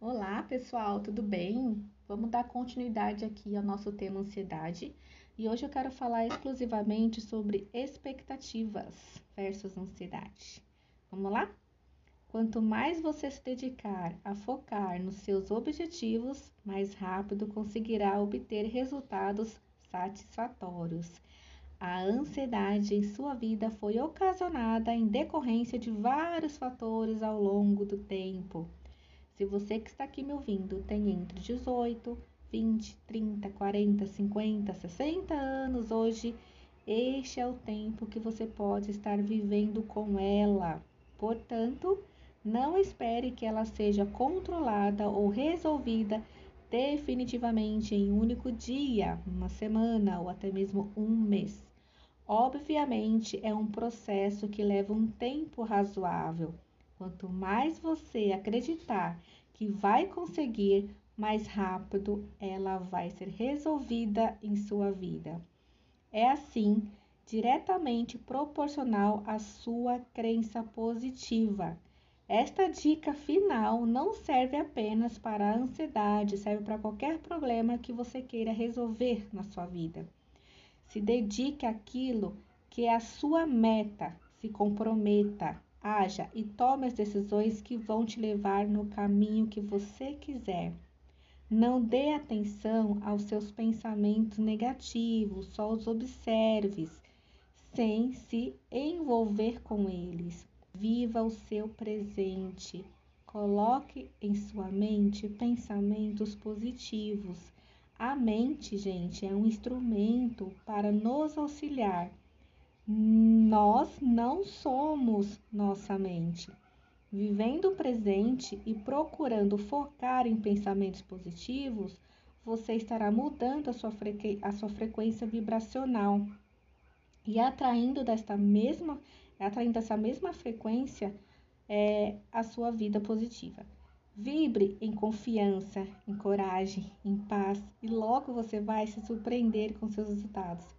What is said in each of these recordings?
Olá, pessoal, tudo bem? Vamos dar continuidade aqui ao nosso tema ansiedade. E hoje eu quero falar exclusivamente sobre expectativas versus ansiedade. Vamos lá? Quanto mais você se dedicar a focar nos seus objetivos, mais rápido conseguirá obter resultados satisfatórios. A ansiedade em sua vida foi ocasionada em decorrência de vários fatores ao longo do tempo. Se você que está aqui me ouvindo tem entre 18, 20, 30, 40, 50, 60 anos hoje, este é o tempo que você pode estar vivendo com ela. Portanto, não espere que ela seja controlada ou resolvida definitivamente em um único dia, uma semana ou até mesmo um mês. Obviamente, é um processo que leva um tempo razoável. Quanto mais você acreditar que vai conseguir, mais rápido ela vai ser resolvida em sua vida. É assim, diretamente proporcional à sua crença positiva. Esta dica final não serve apenas para a ansiedade, serve para qualquer problema que você queira resolver na sua vida. Se dedique àquilo que é a sua meta, se comprometa, haja e tome as decisões que vão te levar no caminho que você quiser. Não dê atenção aos seus pensamentos negativos, só os observe, sem se envolver com eles. Viva o seu presente. Coloque em sua mente pensamentos positivos a mente, gente, é um instrumento para nos auxiliar. Nós não somos nossa mente. Vivendo o presente e procurando focar em pensamentos positivos, você estará mudando a sua, a sua frequência vibracional e atraindo desta mesma, atraindo essa mesma frequência é, a sua vida positiva. Vibre em confiança, em coragem, em paz e logo você vai se surpreender com seus resultados.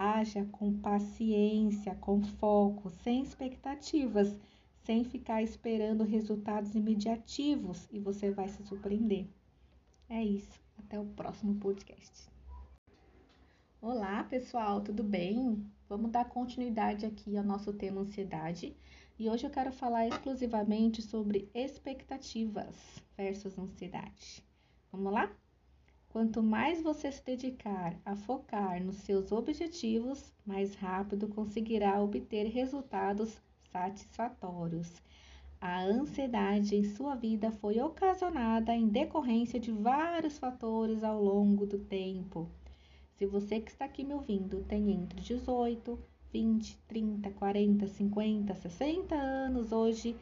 Haja com paciência, com foco, sem expectativas, sem ficar esperando resultados imediativos e você vai se surpreender. É isso. Até o próximo podcast. Olá, pessoal, tudo bem? Vamos dar continuidade aqui ao nosso tema ansiedade. E hoje eu quero falar exclusivamente sobre expectativas versus ansiedade. Vamos lá? Quanto mais você se dedicar a focar nos seus objetivos, mais rápido conseguirá obter resultados satisfatórios. A ansiedade em sua vida foi ocasionada em decorrência de vários fatores ao longo do tempo. Se você que está aqui me ouvindo tem entre 18 20, 30, 40, 50, 60 anos hoje,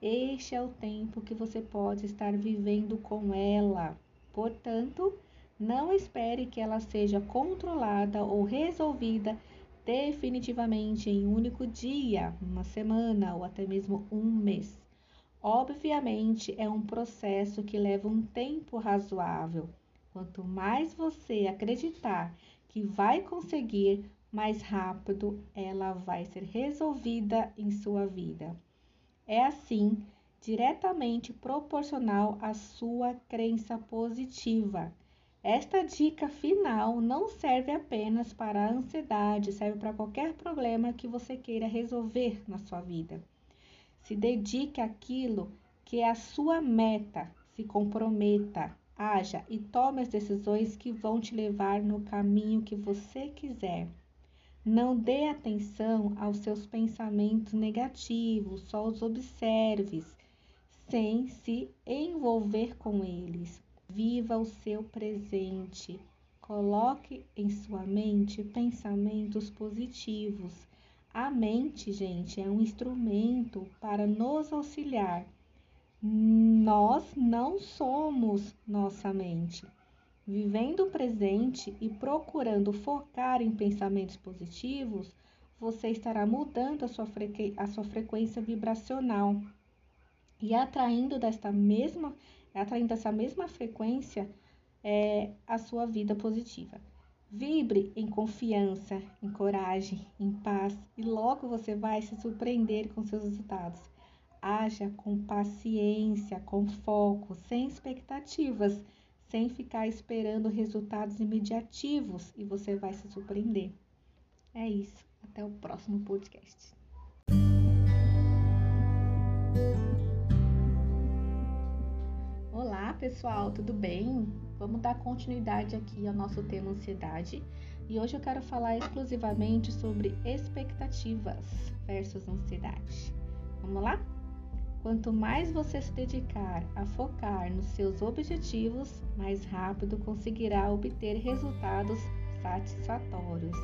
este é o tempo que você pode estar vivendo com ela. Portanto, não espere que ela seja controlada ou resolvida definitivamente em um único dia, uma semana ou até mesmo um mês. Obviamente, é um processo que leva um tempo razoável. Quanto mais você acreditar que vai conseguir, mais rápido ela vai ser resolvida em sua vida. É assim, diretamente proporcional à sua crença positiva. Esta dica final não serve apenas para a ansiedade, serve para qualquer problema que você queira resolver na sua vida. Se dedique àquilo que é a sua meta, se comprometa, haja e tome as decisões que vão te levar no caminho que você quiser. Não dê atenção aos seus pensamentos negativos, só os observe, sem se envolver com eles. Viva o seu presente. Coloque em sua mente pensamentos positivos. A mente, gente, é um instrumento para nos auxiliar. Nós não somos nossa mente. Vivendo o presente e procurando focar em pensamentos positivos, você estará mudando a sua, a sua frequência vibracional e atraindo desta mesma, atraindo essa mesma frequência é, a sua vida positiva. Vibre em confiança, em coragem, em paz e logo você vai se surpreender com seus resultados. Haja com paciência, com foco, sem expectativas, sem ficar esperando resultados imediativos e você vai se surpreender. É isso. Até o próximo podcast. Olá, pessoal, tudo bem? Vamos dar continuidade aqui ao nosso tema ansiedade e hoje eu quero falar exclusivamente sobre expectativas versus ansiedade. Vamos lá? Quanto mais você se dedicar a focar nos seus objetivos, mais rápido conseguirá obter resultados satisfatórios.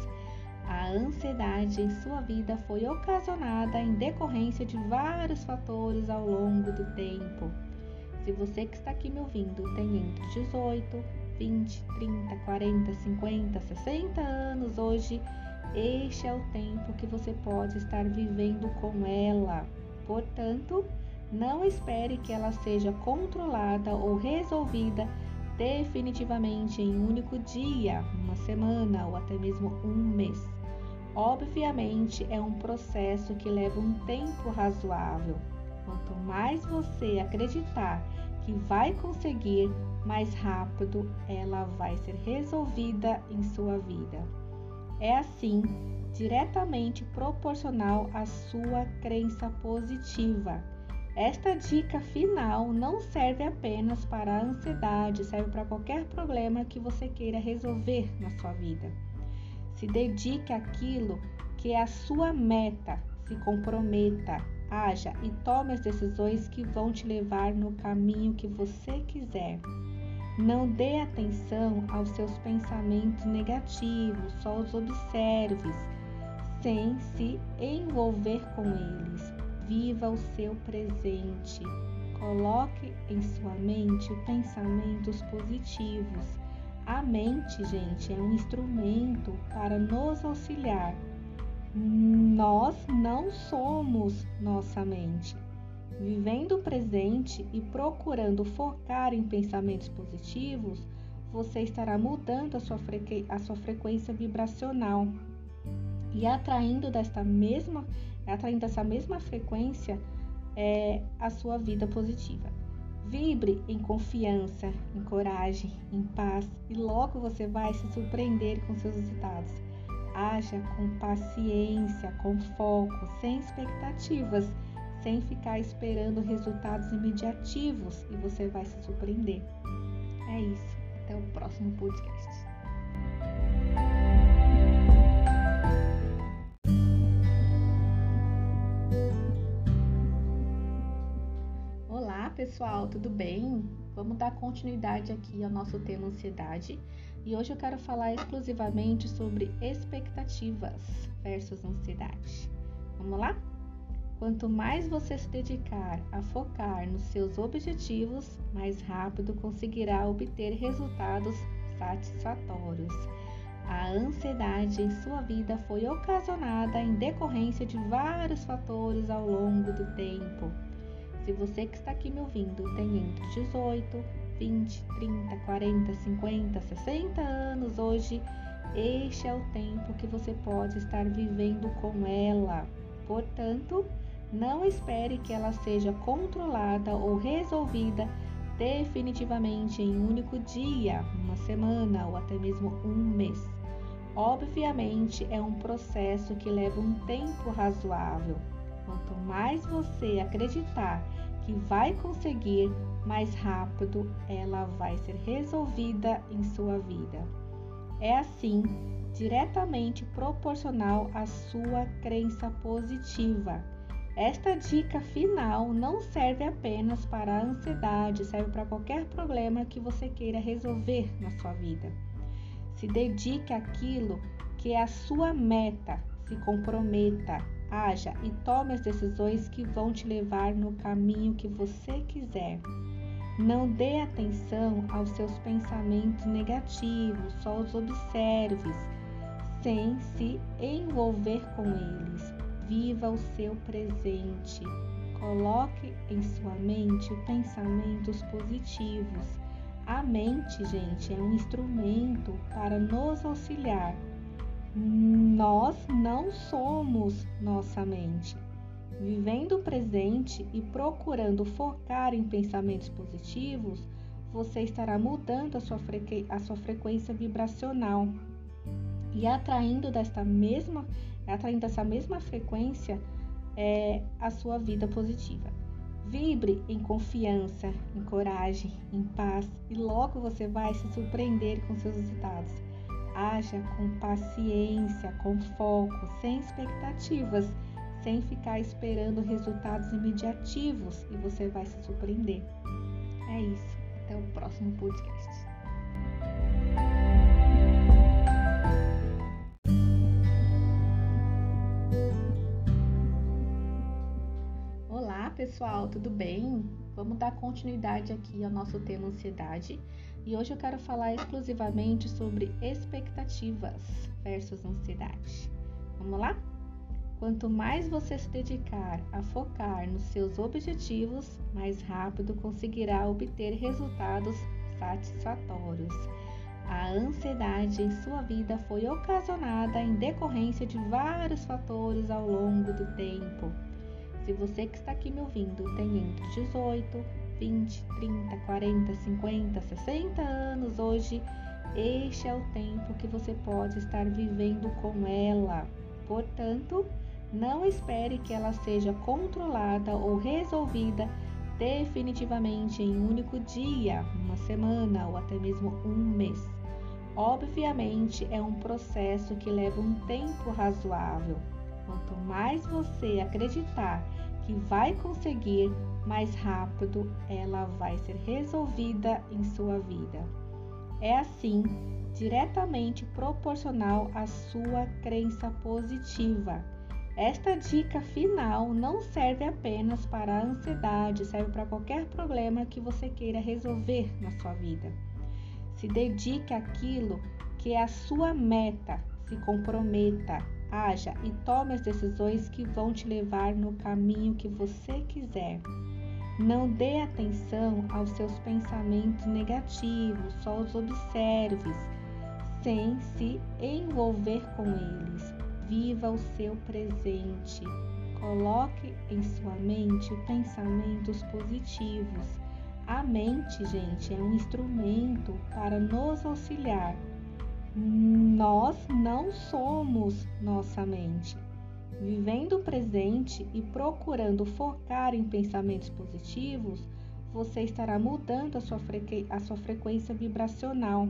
A ansiedade em sua vida foi ocasionada em decorrência de vários fatores ao longo do tempo. Se você que está aqui me ouvindo tem entre 18, 20, 30, 40, 50, 60 anos hoje, este é o tempo que você pode estar vivendo com ela. Portanto, não espere que ela seja controlada ou resolvida definitivamente em um único dia, uma semana ou até mesmo um mês. Obviamente, é um processo que leva um tempo razoável. Quanto mais você acreditar que vai conseguir, mais rápido ela vai ser resolvida em sua vida. É assim, diretamente proporcional à sua crença positiva esta dica final não serve apenas para a ansiedade, serve para qualquer problema que você queira resolver na sua vida. Se dedique àquilo que é a sua meta, se comprometa, haja e tome as decisões que vão te levar no caminho que você quiser. Não dê atenção aos seus pensamentos negativos, só os observe, sem se envolver com eles viva o seu presente. Coloque em sua mente pensamentos positivos. A mente, gente, é um instrumento para nos auxiliar. Nós não somos nossa mente. Vivendo o presente e procurando focar em pensamentos positivos, você estará mudando a sua, a sua frequência vibracional e atraindo desta mesma atraindo essa mesma frequência é, a sua vida positiva. Vibre em confiança, em coragem, em paz e logo você vai se surpreender com seus resultados. Haja com paciência, com foco, sem expectativas, sem ficar esperando resultados imediativos e você vai se surpreender. É isso. Até o próximo podcast. pessoal, tudo bem? Vamos dar continuidade aqui ao nosso tema ansiedade e hoje eu quero falar exclusivamente sobre expectativas versus ansiedade. Vamos lá? Quanto mais você se dedicar a focar nos seus objetivos, mais rápido conseguirá obter resultados satisfatórios. A ansiedade em sua vida foi ocasionada em decorrência de vários fatores ao longo do tempo se você que está aqui me ouvindo tem entre 18, 20, 30, 40, 50, 60 anos hoje, este é o tempo que você pode estar vivendo com ela. Portanto, não espere que ela seja controlada ou resolvida definitivamente em um único dia, uma semana ou até mesmo um mês. Obviamente, é um processo que leva um tempo razoável. Quanto mais você acreditar que vai conseguir, mais rápido ela vai ser resolvida em sua vida. É assim, diretamente proporcional à sua crença positiva. Esta dica final não serve apenas para a ansiedade, serve para qualquer problema que você queira resolver na sua vida. Se dedique àquilo que é a sua meta, se comprometa, haja e tome as decisões que vão te levar no caminho que você quiser. Não dê atenção aos seus pensamentos negativos, só os observe, sem se envolver com eles. Viva o seu presente. Coloque em sua mente pensamentos positivos. A mente, gente, é um instrumento para nos auxiliar nós não somos nossa mente. Vivendo o presente e procurando focar em pensamentos positivos, você estará mudando a sua, a sua frequência vibracional e atraindo desta mesma, atraindo essa mesma frequência é, a sua vida positiva. Vibre em confiança, em coragem, em paz e logo você vai se surpreender com seus resultados. Haja com paciência, com foco, sem expectativas, sem ficar esperando resultados imediativos e você vai se surpreender. É isso. Até o próximo podcast. Olá, pessoal, tudo bem? Vamos dar continuidade aqui ao nosso tema ansiedade e hoje eu quero falar exclusivamente sobre expectativas versus ansiedade. Vamos lá? Quanto mais você se dedicar a focar nos seus objetivos, mais rápido conseguirá obter resultados satisfatórios. A ansiedade em sua vida foi ocasionada em decorrência de vários fatores ao longo do tempo. Se você que está aqui me ouvindo tem entre 18, 20, 30, 40, 50, 60 anos hoje, este é o tempo que você pode estar vivendo com ela. Portanto, não espere que ela seja controlada ou resolvida definitivamente em um único dia, uma semana ou até mesmo um mês. Obviamente, é um processo que leva um tempo razoável. Quanto mais você acreditar que vai conseguir, mais rápido ela vai ser resolvida em sua vida. É assim, diretamente proporcional à sua crença positiva esta dica final não serve apenas para a ansiedade, serve para qualquer problema que você queira resolver na sua vida. Se dedique àquilo que é a sua meta, se comprometa, haja e tome as decisões que vão te levar no caminho que você quiser. Não dê atenção aos seus pensamentos negativos, só os observe, sem se envolver com eles. Viva o seu presente. Coloque em sua mente pensamentos positivos. A mente, gente, é um instrumento para nos auxiliar. Nós não somos nossa mente. Vivendo o presente e procurando focar em pensamentos positivos, você estará mudando a sua, a sua frequência vibracional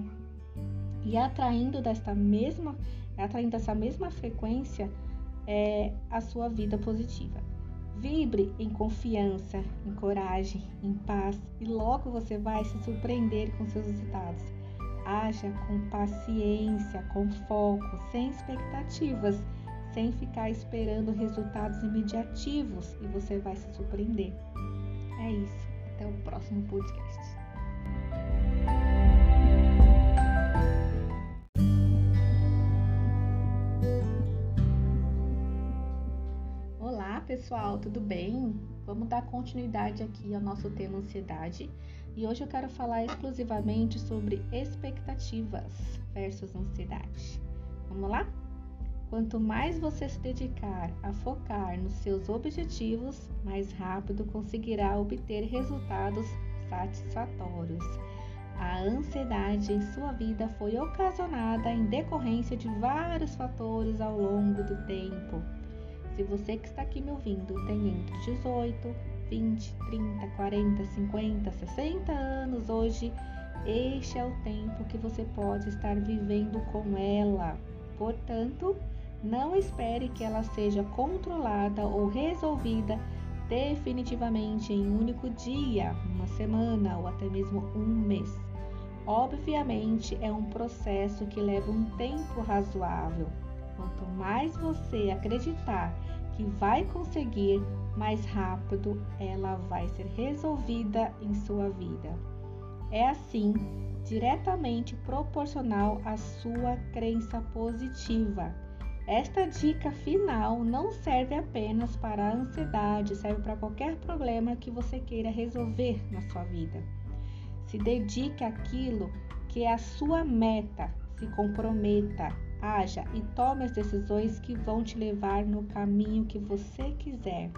e atraindo desta mesma atraindo essa mesma frequência é, a sua vida positiva. Vibre em confiança, em coragem, em paz e logo você vai se surpreender com seus resultados. Haja com paciência, com foco, sem expectativas, sem ficar esperando resultados imediativos e você vai se surpreender. É isso. Até o próximo podcast. pessoal, tudo bem? Vamos dar continuidade aqui ao nosso tema ansiedade e hoje eu quero falar exclusivamente sobre expectativas versus ansiedade. Vamos lá? Quanto mais você se dedicar a focar nos seus objetivos, mais rápido conseguirá obter resultados satisfatórios. A ansiedade em sua vida foi ocasionada em decorrência de vários fatores ao longo do tempo se você que está aqui me ouvindo tem entre 18, 20, 30, 40, 50, 60 anos hoje, este é o tempo que você pode estar vivendo com ela. Portanto, não espere que ela seja controlada ou resolvida definitivamente em um único dia, uma semana ou até mesmo um mês. Obviamente, é um processo que leva um tempo razoável. Quanto mais você acreditar que vai conseguir, mais rápido ela vai ser resolvida em sua vida. É assim, diretamente proporcional à sua crença positiva. Esta dica final não serve apenas para a ansiedade, serve para qualquer problema que você queira resolver na sua vida. Se dedique àquilo que é a sua meta, se comprometa, haja e tome as decisões que vão te levar no caminho que você quiser.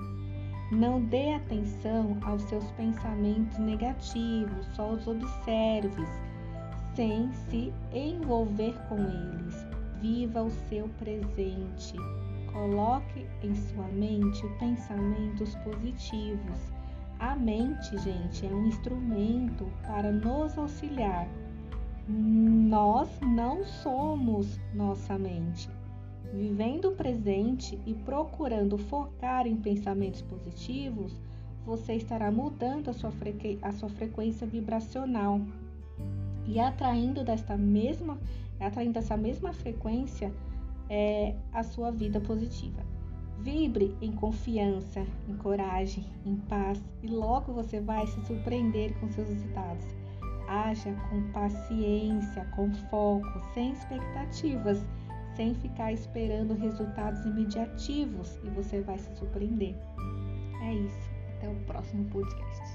Não dê atenção aos seus pensamentos negativos, só os observe, sem se envolver com eles. Viva o seu presente. Coloque em sua mente pensamentos positivos. A mente, gente, é um instrumento para nos auxiliar. Nós não somos nossa mente. Vivendo o presente e procurando focar em pensamentos positivos, você estará mudando a sua, a sua frequência vibracional e atraindo desta mesma, atraindo essa mesma frequência é, a sua vida positiva. Vibre em confiança, em coragem, em paz e logo você vai se surpreender com seus resultados. Haja com paciência, com foco, sem expectativas, sem ficar esperando resultados imediativos e você vai se surpreender. É isso. Até o próximo podcast.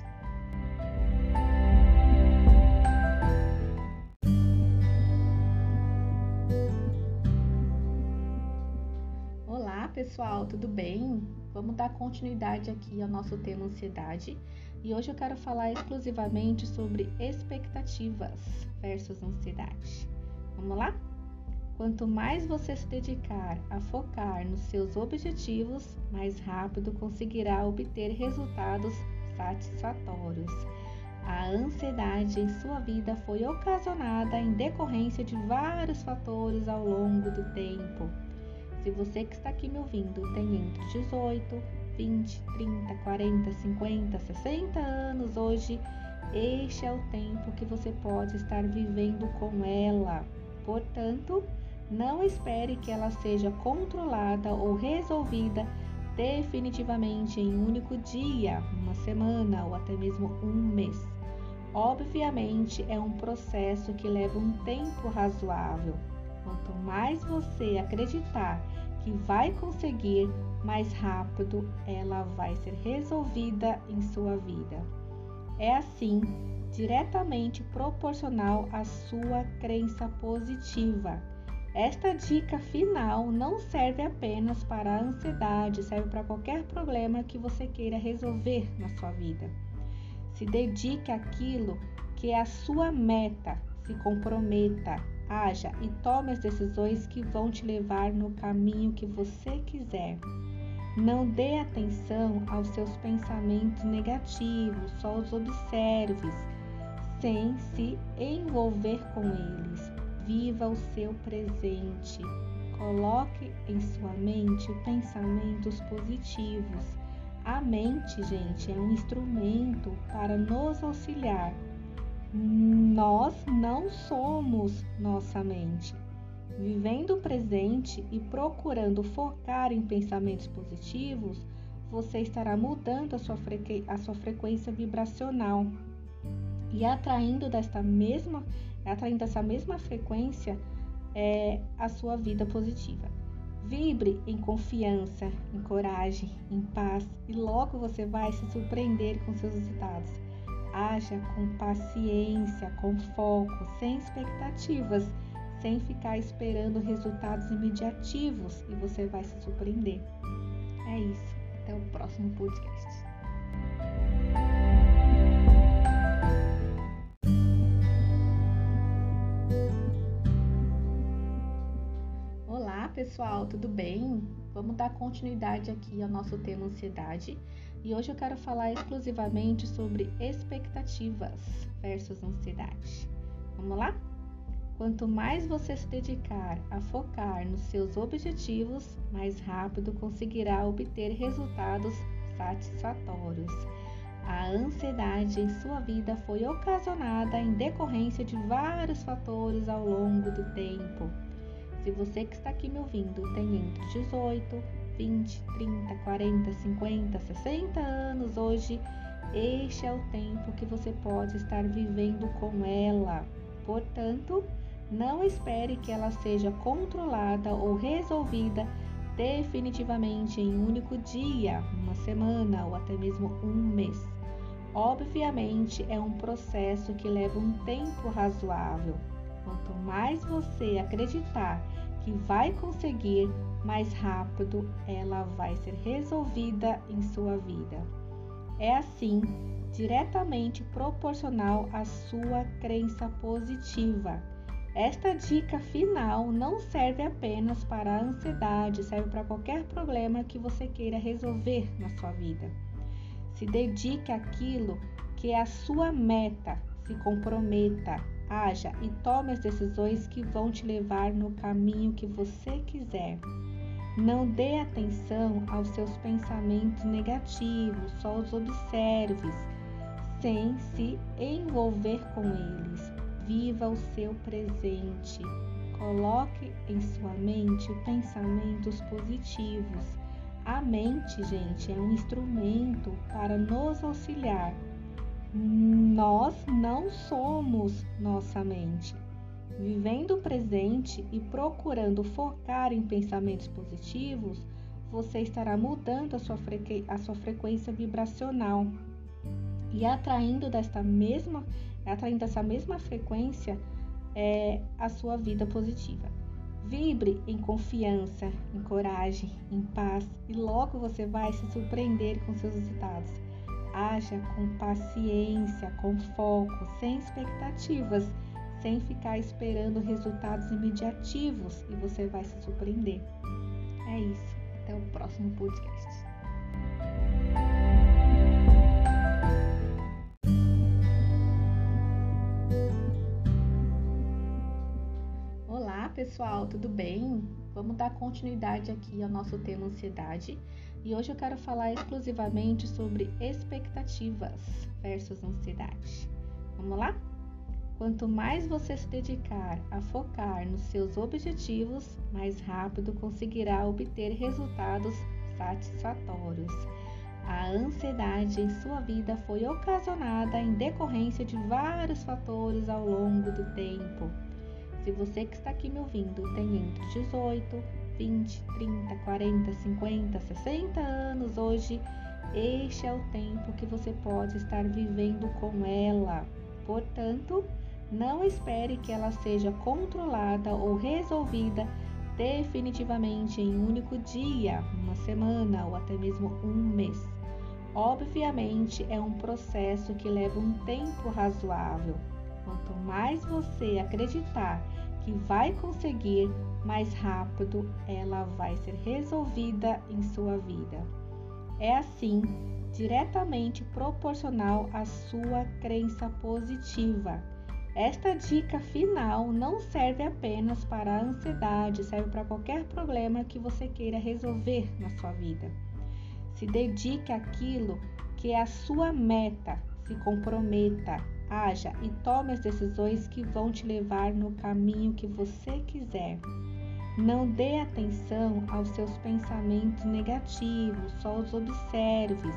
Pessoal, tudo bem? Vamos dar continuidade aqui ao nosso tema ansiedade e hoje eu quero falar exclusivamente sobre expectativas versus ansiedade. Vamos lá? Quanto mais você se dedicar a focar nos seus objetivos, mais rápido conseguirá obter resultados satisfatórios. A ansiedade em sua vida foi ocasionada em decorrência de vários fatores ao longo do tempo se você que está aqui me ouvindo tem entre 18, 20, 30, 40, 50, 60 anos hoje, este é o tempo que você pode estar vivendo com ela. Portanto, não espere que ela seja controlada ou resolvida definitivamente em um único dia, uma semana ou até mesmo um mês. Obviamente, é um processo que leva um tempo razoável. Quanto mais você acreditar que vai conseguir, mais rápido ela vai ser resolvida em sua vida. É assim, diretamente proporcional à sua crença positiva. Esta dica final não serve apenas para a ansiedade, serve para qualquer problema que você queira resolver na sua vida. Se dedique àquilo que é a sua meta, se comprometa, haja e tome as decisões que vão te levar no caminho que você quiser. Não dê atenção aos seus pensamentos negativos, só os observe, sem se envolver com eles. Viva o seu presente. Coloque em sua mente pensamentos positivos. A mente, gente, é um instrumento para nos auxiliar nós não somos nossa mente. Vivendo o presente e procurando focar em pensamentos positivos, você estará mudando a sua, a sua frequência vibracional e atraindo desta mesma, atraindo essa mesma frequência é, a sua vida positiva. Vibre em confiança, em coragem, em paz e logo você vai se surpreender com seus resultados. Haja com paciência, com foco, sem expectativas, sem ficar esperando resultados imediativos e você vai se surpreender. É isso. Até o próximo podcast. Pessoal, tudo bem? Vamos dar continuidade aqui ao nosso tema ansiedade e hoje eu quero falar exclusivamente sobre expectativas versus ansiedade. Vamos lá? Quanto mais você se dedicar a focar nos seus objetivos, mais rápido conseguirá obter resultados satisfatórios. A ansiedade em sua vida foi ocasionada em decorrência de vários fatores ao longo do tempo. Se você que está aqui me ouvindo tem entre 18 20, 30, 40, 50, 60 anos hoje, este é o tempo que você pode estar vivendo com ela. Portanto, não espere que ela seja controlada ou resolvida definitivamente em um único dia, uma semana ou até mesmo um mês. Obviamente, é um processo que leva um tempo razoável. Quanto mais você acreditar que vai conseguir, mais rápido ela vai ser resolvida em sua vida. É assim, diretamente proporcional à sua crença positiva. Esta dica final não serve apenas para a ansiedade, serve para qualquer problema que você queira resolver na sua vida. Se dedique àquilo que é a sua meta, se comprometa, haja e tome as decisões que vão te levar no caminho que você quiser. Não dê atenção aos seus pensamentos negativos, só os observe, sem se envolver com eles. Viva o seu presente. Coloque em sua mente pensamentos positivos. A mente, gente, é um instrumento para nos auxiliar nós não somos nossa mente. Vivendo o presente e procurando focar em pensamentos positivos, você estará mudando a sua, a sua frequência vibracional e atraindo desta mesma, atraindo essa mesma frequência é, a sua vida positiva. Vibre em confiança, em coragem, em paz e logo você vai se surpreender com seus resultados. Haja com paciência, com foco, sem expectativas, sem ficar esperando resultados imediativos e você vai se surpreender. É isso. Até o próximo podcast. Olá, pessoal, tudo bem? Vamos dar continuidade aqui ao nosso tema ansiedade e hoje eu quero falar exclusivamente sobre expectativas versus ansiedade. Vamos lá? Quanto mais você se dedicar a focar nos seus objetivos, mais rápido conseguirá obter resultados satisfatórios. A ansiedade em sua vida foi ocasionada em decorrência de vários fatores ao longo do tempo. Se você que está aqui me ouvindo tem entre 18 20, 30, 40, 50, 60 anos hoje, este é o tempo que você pode estar vivendo com ela. Portanto, não espere que ela seja controlada ou resolvida definitivamente em um único dia, uma semana ou até mesmo um mês. Obviamente, é um processo que leva um tempo razoável. Quanto mais você acreditar que vai conseguir, mais rápido ela vai ser resolvida em sua vida. É assim, diretamente proporcional à sua crença positiva. Esta dica final não serve apenas para a ansiedade, serve para qualquer problema que você queira resolver na sua vida. Se dedique àquilo que é a sua meta, se comprometa, haja e tome as decisões que vão te levar no caminho que você quiser. Não dê atenção aos seus pensamentos negativos, só os observe,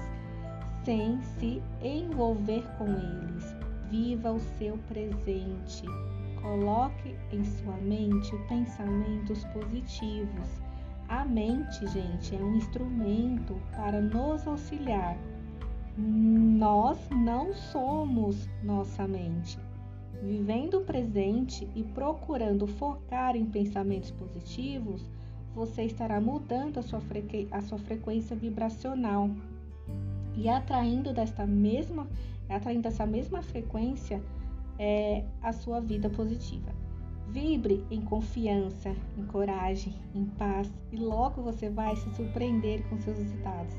sem se envolver com eles. Viva o seu presente. Coloque em sua mente pensamentos positivos. A mente, gente, é um instrumento para nos auxiliar nós não somos nossa mente. Vivendo o presente e procurando focar em pensamentos positivos, você estará mudando a sua, a sua frequência vibracional e atraindo desta mesma, atraindo essa mesma frequência é, a sua vida positiva. Vibre em confiança, em coragem, em paz e logo você vai se surpreender com seus resultados.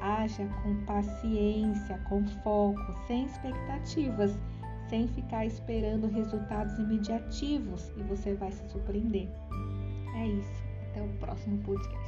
Haja com paciência, com foco, sem expectativas, sem ficar esperando resultados imediativos e você vai se surpreender. É isso. Até o próximo podcast.